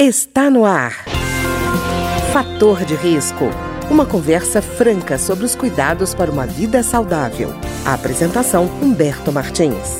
Está no ar. Fator de risco. Uma conversa franca sobre os cuidados para uma vida saudável. A apresentação Humberto Martins.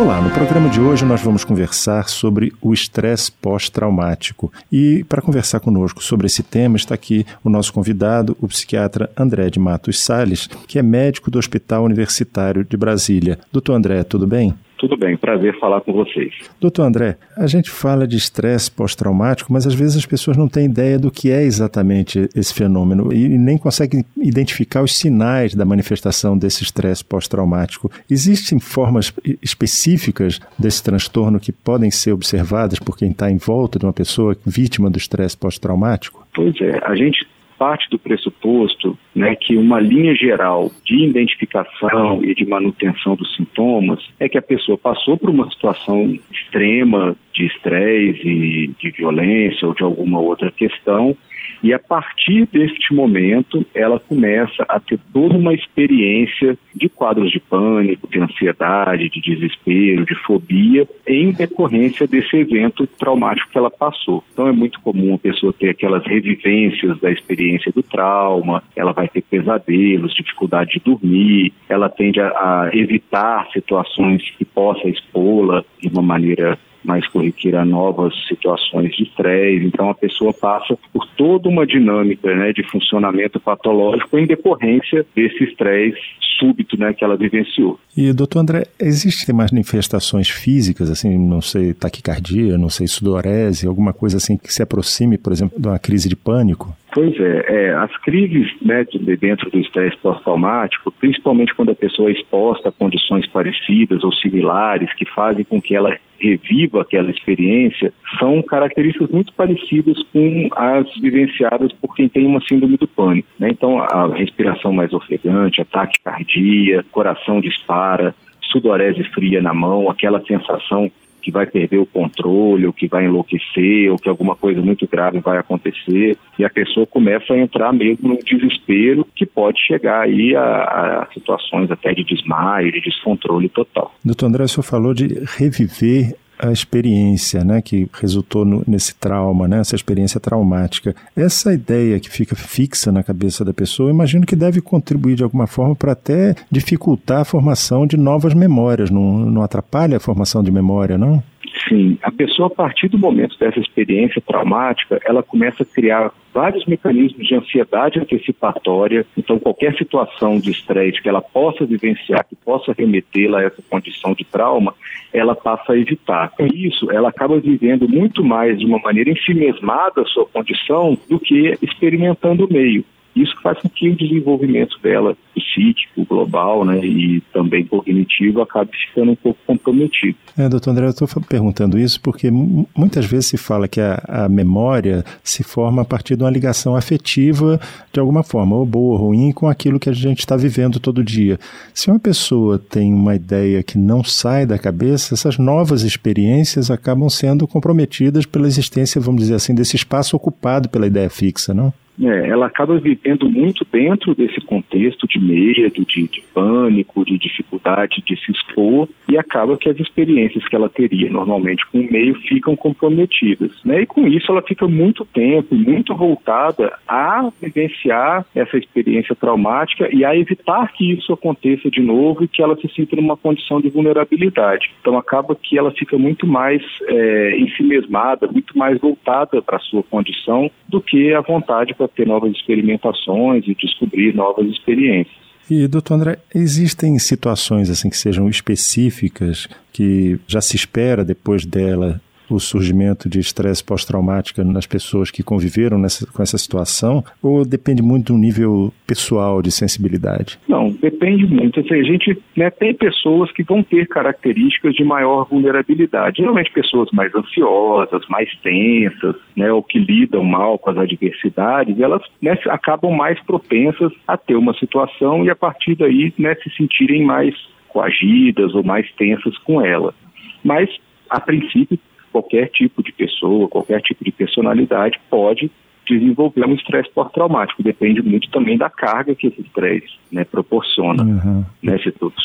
Olá, no programa de hoje nós vamos conversar sobre o estresse pós-traumático. E para conversar conosco sobre esse tema está aqui o nosso convidado, o psiquiatra André de Matos Sales, que é médico do Hospital Universitário de Brasília. Doutor André, tudo bem? Tudo bem, prazer falar com vocês. Doutor André, a gente fala de estresse pós-traumático, mas às vezes as pessoas não têm ideia do que é exatamente esse fenômeno e nem conseguem identificar os sinais da manifestação desse estresse pós-traumático. Existem formas específicas desse transtorno que podem ser observadas por quem está em volta de uma pessoa vítima do estresse pós-traumático? Pois é, a gente parte do pressuposto né, que uma linha geral de identificação e de manutenção dos sintomas é que a pessoa passou por uma situação extrema de estresse e de violência ou de alguma outra questão e a partir deste momento, ela começa a ter toda uma experiência de quadros de pânico, de ansiedade, de desespero, de fobia, em decorrência desse evento traumático que ela passou. Então é muito comum a pessoa ter aquelas revivências da experiência do trauma, ela vai ter pesadelos, dificuldade de dormir, ela tende a, a evitar situações que possa expô-la de uma maneira mais corriqueira novas situações de estresse. Então, a pessoa passa por toda uma dinâmica né, de funcionamento patológico em decorrência desse estresse súbito né, que ela vivenciou. E, doutor André, existem manifestações físicas, assim, não sei, taquicardia, não sei, sudorese, alguma coisa assim que se aproxime, por exemplo, de uma crise de pânico? Pois é, é as crises né, de dentro do estresse pós-traumático, principalmente quando a pessoa é exposta a condições parecidas ou similares que fazem com que ela reviva aquela experiência, são características muito parecidas com as vivenciadas por quem tem uma síndrome do pânico. Né? Então, a respiração mais ofegante, ataque cardíaco, coração dispara, sudorese fria na mão, aquela sensação que vai perder o controle, ou que vai enlouquecer, ou que alguma coisa muito grave vai acontecer, e a pessoa começa a entrar mesmo num desespero que pode chegar aí a, a situações até de desmaio, de descontrole total. Doutor André, o senhor falou de reviver a experiência né, que resultou no, nesse trauma, né, essa experiência traumática. Essa ideia que fica fixa na cabeça da pessoa, imagino que deve contribuir de alguma forma para até dificultar a formação de novas memórias. Não, não atrapalha a formação de memória, não? Sim, a pessoa, a partir do momento dessa experiência traumática, ela começa a criar vários mecanismos de ansiedade antecipatória. Então, qualquer situação de estresse que ela possa vivenciar, que possa remetê-la a essa condição de trauma, ela passa a evitar. Com isso, ela acaba vivendo muito mais de uma maneira ensimesmada a sua condição do que experimentando o meio. Isso faz com que o desenvolvimento dela, psíquico, global né, e também cognitivo, acabe ficando um pouco comprometido. É, doutor André, eu estou perguntando isso porque muitas vezes se fala que a, a, memória se forma a partir de uma ligação afetiva, de alguma forma, ou boa ou ruim, com aquilo que a gente está vivendo todo dia. Se uma pessoa tem uma ideia que não sai da cabeça, essas novas experiências acabam sendo comprometidas pela existência, vamos dizer assim, desse espaço ocupado pela ideia fixa, não? É, ela acaba vivendo muito dentro desse contexto de medo, de, de, pânico, de dificuldade de se expor e acaba que as experiências que ela teria normalmente com o meio ficam comprometidas. Né? E com isso ela fica muito tempo, muito voltada a vivenciar essa experiência traumática e a evitar que isso aconteça de novo e que ela se sinta numa condição de vulnerabilidade. Então acaba que ela fica muito mais é, ensimesmada, muito mais voltada para a sua condição do que a vontade para ter novas experimentações e descobrir novas experiências. E, doutor André, existem situações assim que sejam específicas que já se espera depois dela o surgimento de estresse pós-traumático nas pessoas que conviveram nessa, com essa situação ou depende muito do nível pessoal de sensibilidade? Não, depende muito. Assim, a gente né, tem pessoas que vão ter características de maior vulnerabilidade. Geralmente pessoas mais ansiosas, mais tensas, né, ou que lidam mal com as adversidades, elas né, acabam mais propensas a ter uma situação e a partir daí né, se sentirem mais coagidas ou mais tensas com ela. Mas, a princípio, qualquer tipo de pessoa, qualquer tipo de personalidade pode desenvolver um estresse pós-traumático. Depende muito também da carga que esse estresse né, proporciona. Uhum. Né,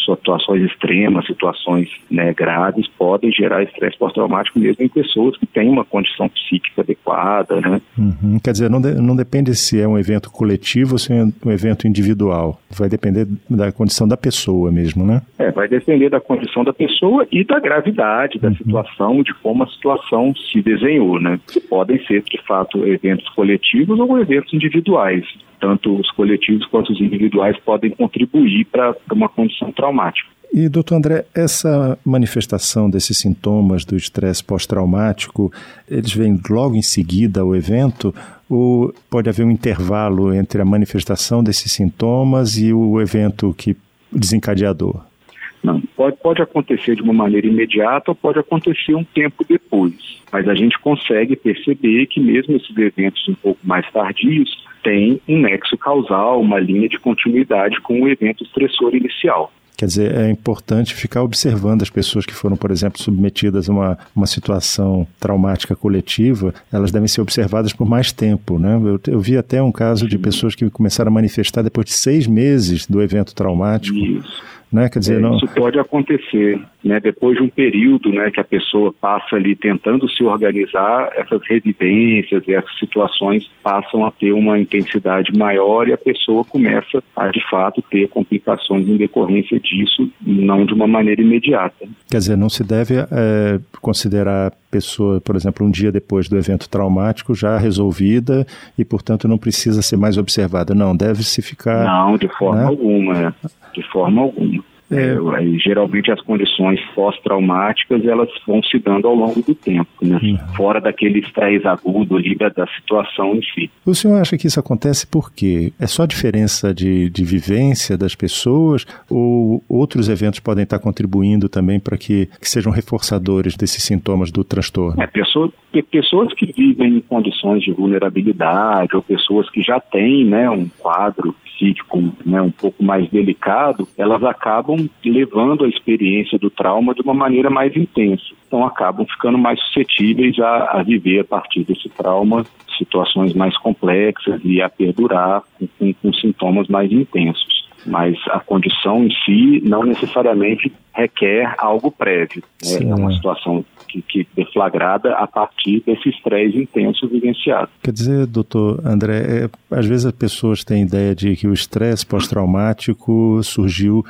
situações extremas, situações né, graves podem gerar estresse pós-traumático mesmo em pessoas que têm uma condição psíquica adequada. Né? Uhum. Quer dizer, não, de, não depende se é um evento coletivo ou se é um evento individual. Vai depender da condição da pessoa mesmo, né? É, vai depender da condição da pessoa e da gravidade da uhum. situação, de como a situação se desenhou, né? Que podem ser, de fato, eventos coletivos ou eventos individuais. Tanto os coletivos quanto os individuais podem contribuir para uma condição traumática. E, doutor André, essa manifestação desses sintomas do estresse pós-traumático, eles vêm logo em seguida ao evento ou pode haver um intervalo entre a manifestação desses sintomas e o evento que desencadeador? Não, pode, pode acontecer de uma maneira imediata ou pode acontecer um tempo depois. Mas a gente consegue perceber que mesmo esses eventos um pouco mais tardios têm um nexo causal, uma linha de continuidade com o evento estressor inicial. Quer dizer, é importante ficar observando as pessoas que foram, por exemplo, submetidas a uma, uma situação traumática coletiva, elas devem ser observadas por mais tempo. Né? Eu, eu vi até um caso de pessoas que começaram a manifestar depois de seis meses do evento traumático. Isso né? Quer dizer, é, não... Isso pode acontecer, né? Depois de um período, né, que a pessoa passa ali tentando se organizar, essas residências e essas situações passam a ter uma intensidade maior e a pessoa começa a, de fato, ter complicações em decorrência disso, não de uma maneira imediata. Quer dizer, não se deve é, considerar a pessoa, por exemplo, um dia depois do evento traumático já resolvida e, portanto, não precisa ser mais observada. Não, deve-se ficar. Não, de forma né? alguma de forma alguma. É. Geralmente as condições pós-traumáticas elas vão se dando ao longo do tempo, né? Uhum. fora daquele estresse agudo ali da, da, situação em si. O senhor acha que isso acontece por quê? É só diferença de, de vivência das pessoas ou outros eventos podem estar contribuindo também para que, que, sejam reforçadores desses sintomas do transtorno? É, pessoa, pessoas que vivem em condições de vulnerabilidade ou pessoas que já têm né, um quadro psíquico né, um pouco mais delicado, elas acabam levando a experiência do trauma de uma maneira mais intensa. Então acabam ficando mais suscetíveis a, a viver a partir desse trauma situações mais complexas e a perdurar com, com, com sintomas mais intensos mas a condição em si não necessariamente requer algo prévio. Né? É uma situação que, que deflagrada a partir desse estresse intenso vivenciado. Quer dizer, doutor André, é, às vezes as pessoas têm ideia de que o estresse pós-traumático surgiu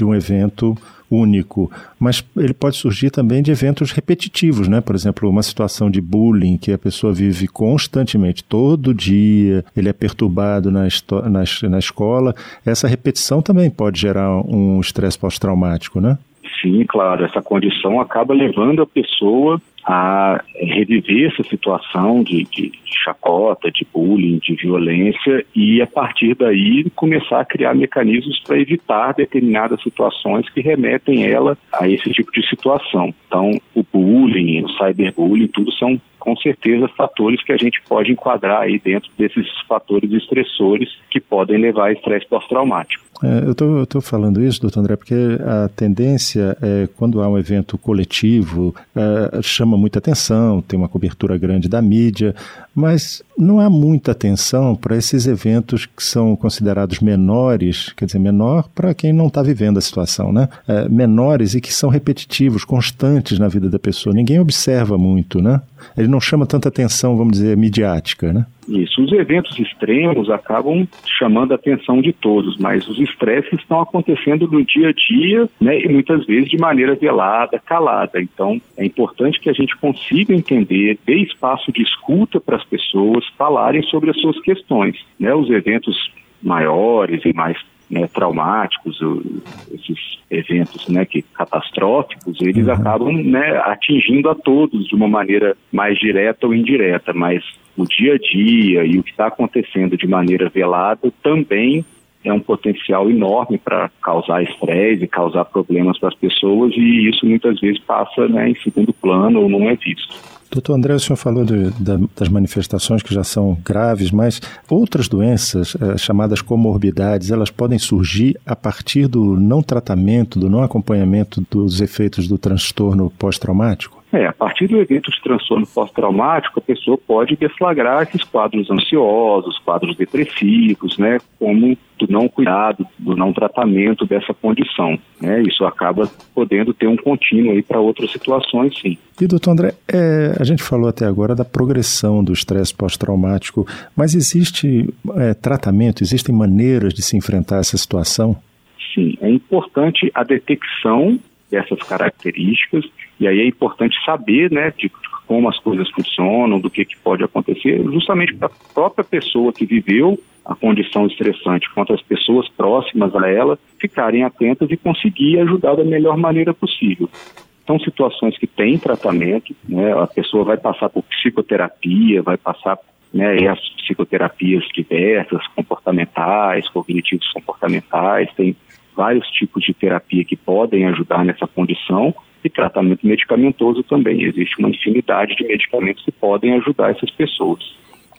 de um evento único, mas ele pode surgir também de eventos repetitivos, né? Por exemplo, uma situação de bullying que a pessoa vive constantemente, todo dia, ele é perturbado na, na, na escola. Essa repetição também pode gerar um estresse pós-traumático, né? Sim, claro, essa condição acaba levando a pessoa a reviver essa situação de, de, chacota, de bullying, de violência e a partir daí começar a criar mecanismos para evitar determinadas situações que remetem ela a esse tipo de situação. Então, o bullying, o cyberbullying, tudo são com certeza fatores que a gente pode enquadrar aí dentro desses fatores estressores que podem levar a estresse pós-traumático. É, eu estou falando isso, doutor André, porque a tendência é, quando há um evento coletivo, é, chama muita atenção, tem uma cobertura grande da mídia, mas não há muita atenção para esses eventos que são considerados menores, quer dizer, menor para quem não está vivendo a situação, né? É, menores e que são repetitivos, constantes na vida da pessoa. Ninguém observa muito, né? Ele não chama tanta atenção, vamos dizer, midiática, né? Isso. Os eventos extremos acabam chamando a atenção de todos, mas os estresses estão acontecendo no dia a dia, né, e muitas vezes de maneira velada, calada. Então, é importante que a gente consiga entender, dê espaço de escuta para as pessoas falarem sobre as suas questões. Né? Os eventos maiores e mais né, traumáticos, esses eventos né, que, catastróficos, eles uhum. acabam né, atingindo a todos de uma maneira mais direta ou indireta, mas o dia a dia e o que está acontecendo de maneira velada também é um potencial enorme para causar estresse, causar problemas para as pessoas e isso muitas vezes passa né, em segundo plano ou não é visto. Doutor André, o senhor falou de, das manifestações que já são graves, mas outras doenças, eh, chamadas comorbidades, elas podem surgir a partir do não tratamento, do não acompanhamento dos efeitos do transtorno pós-traumático? É, a partir do evento de transtorno pós-traumático, a pessoa pode deflagrar esses quadros ansiosos, quadros depressivos, né, como do não cuidado, do não tratamento dessa condição. Né? Isso acaba podendo ter um contínuo aí para outras situações, sim. E, doutor André, é, a gente falou até agora da progressão do estresse pós-traumático, mas existe é, tratamento, existem maneiras de se enfrentar essa situação? Sim, é importante a detecção dessas características e aí é importante saber, né, de como as coisas funcionam, do que, que pode acontecer, justamente para a própria pessoa que viveu a condição estressante, quanto as pessoas próximas a ela ficarem atentas e conseguir ajudar da melhor maneira possível. São situações que têm tratamento, né, a pessoa vai passar por psicoterapia, vai passar né, e as psicoterapias diversas, comportamentais, cognitivos comportamentais, tem vários tipos de terapia que podem ajudar nessa condição e tratamento medicamentoso também. Existe uma infinidade de medicamentos que podem ajudar essas pessoas.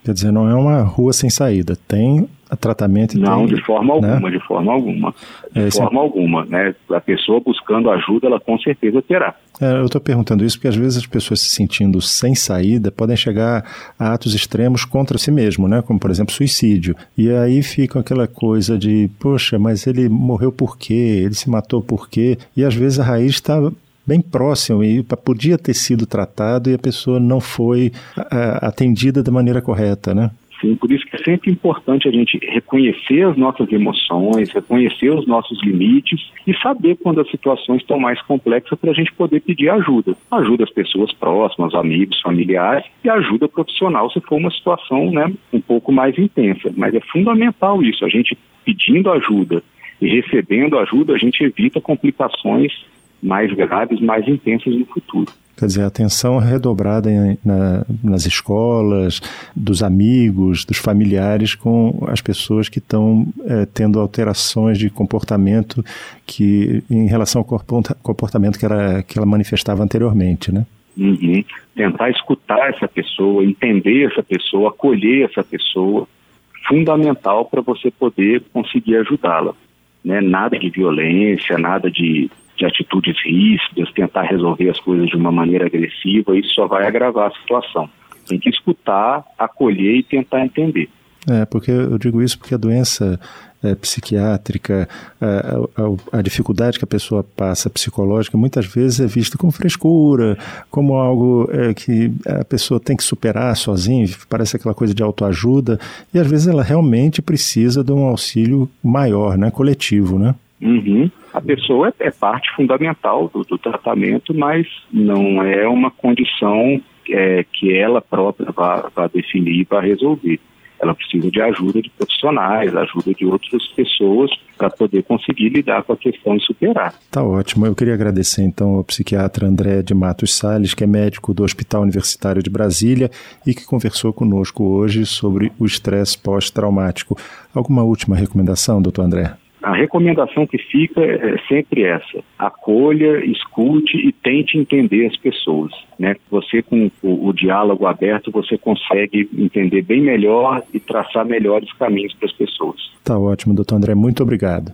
Quer dizer, não é uma rua sem saída, tem tratamento e Não, tem, de forma né? alguma, de forma alguma. De É, forma alguma, né? A pessoa buscando ajuda, ela com certeza terá. É, eu estou perguntando isso porque às vezes as pessoas se sentindo sem saída podem chegar a atos extremos contra si mesmo, né? Como por exemplo suicídio. E aí fica aquela coisa de, poxa, mas ele morreu por quê? Ele se matou por quê? E às vezes a raiz está bem próximo e podia ter sido tratado e a pessoa não foi atendida da maneira correta, né? Sim, por isso que é sempre importante a gente reconhecer as nossas emoções, reconhecer os nossos limites e saber quando as situações estão mais complexas para a gente poder pedir ajuda. Ajuda as pessoas próximas, amigos, familiares e ajuda profissional se for uma situação né, um pouco mais intensa. Mas é fundamental isso, a gente pedindo ajuda e recebendo ajuda, a gente evita complicações mais graves, mais intensas no futuro. Quer dizer, atenção redobrada em, na, nas escolas, dos amigos, dos familiares com as pessoas que estão é, tendo alterações de comportamento que em relação ao comportamento que, era, que ela manifestava anteriormente, né? Uhum. Tentar escutar essa pessoa, entender essa pessoa, acolher essa pessoa, fundamental para você poder conseguir ajudá-la. Né? Nada de violência, nada de de atitudes ríspidas, tentar resolver as coisas de uma maneira agressiva, isso só vai agravar a situação. Tem que escutar, acolher e tentar entender. É, porque eu digo isso porque a doença é, psiquiátrica, a, a, a, dificuldade que a pessoa passa psicológica, muitas vezes é vista com frescura, como algo é, que a pessoa tem que superar sozinha, parece aquela coisa de autoajuda, e às vezes ela realmente precisa de um auxílio maior, né, coletivo, né? Uhum. A pessoa é, parte fundamental do, do, tratamento, mas não é uma condição é, que ela própria vá, vá definir e vá resolver. Ela precisa de ajuda de profissionais, ajuda de outras pessoas para poder conseguir lidar com a questão e superar. Tá ótimo. Eu queria agradecer então ao psiquiatra André de Matos Salles, que é médico do Hospital Universitário de Brasília e que conversou conosco hoje sobre o estresse pós-traumático. Alguma última recomendação, doutor André? A recomendação que fica é sempre essa: acolha, escute e tente entender as pessoas. Né? Você, com o, o, diálogo aberto, você consegue entender bem melhor e traçar melhores caminhos para as pessoas. Tá ótimo, doutor André. Muito obrigado.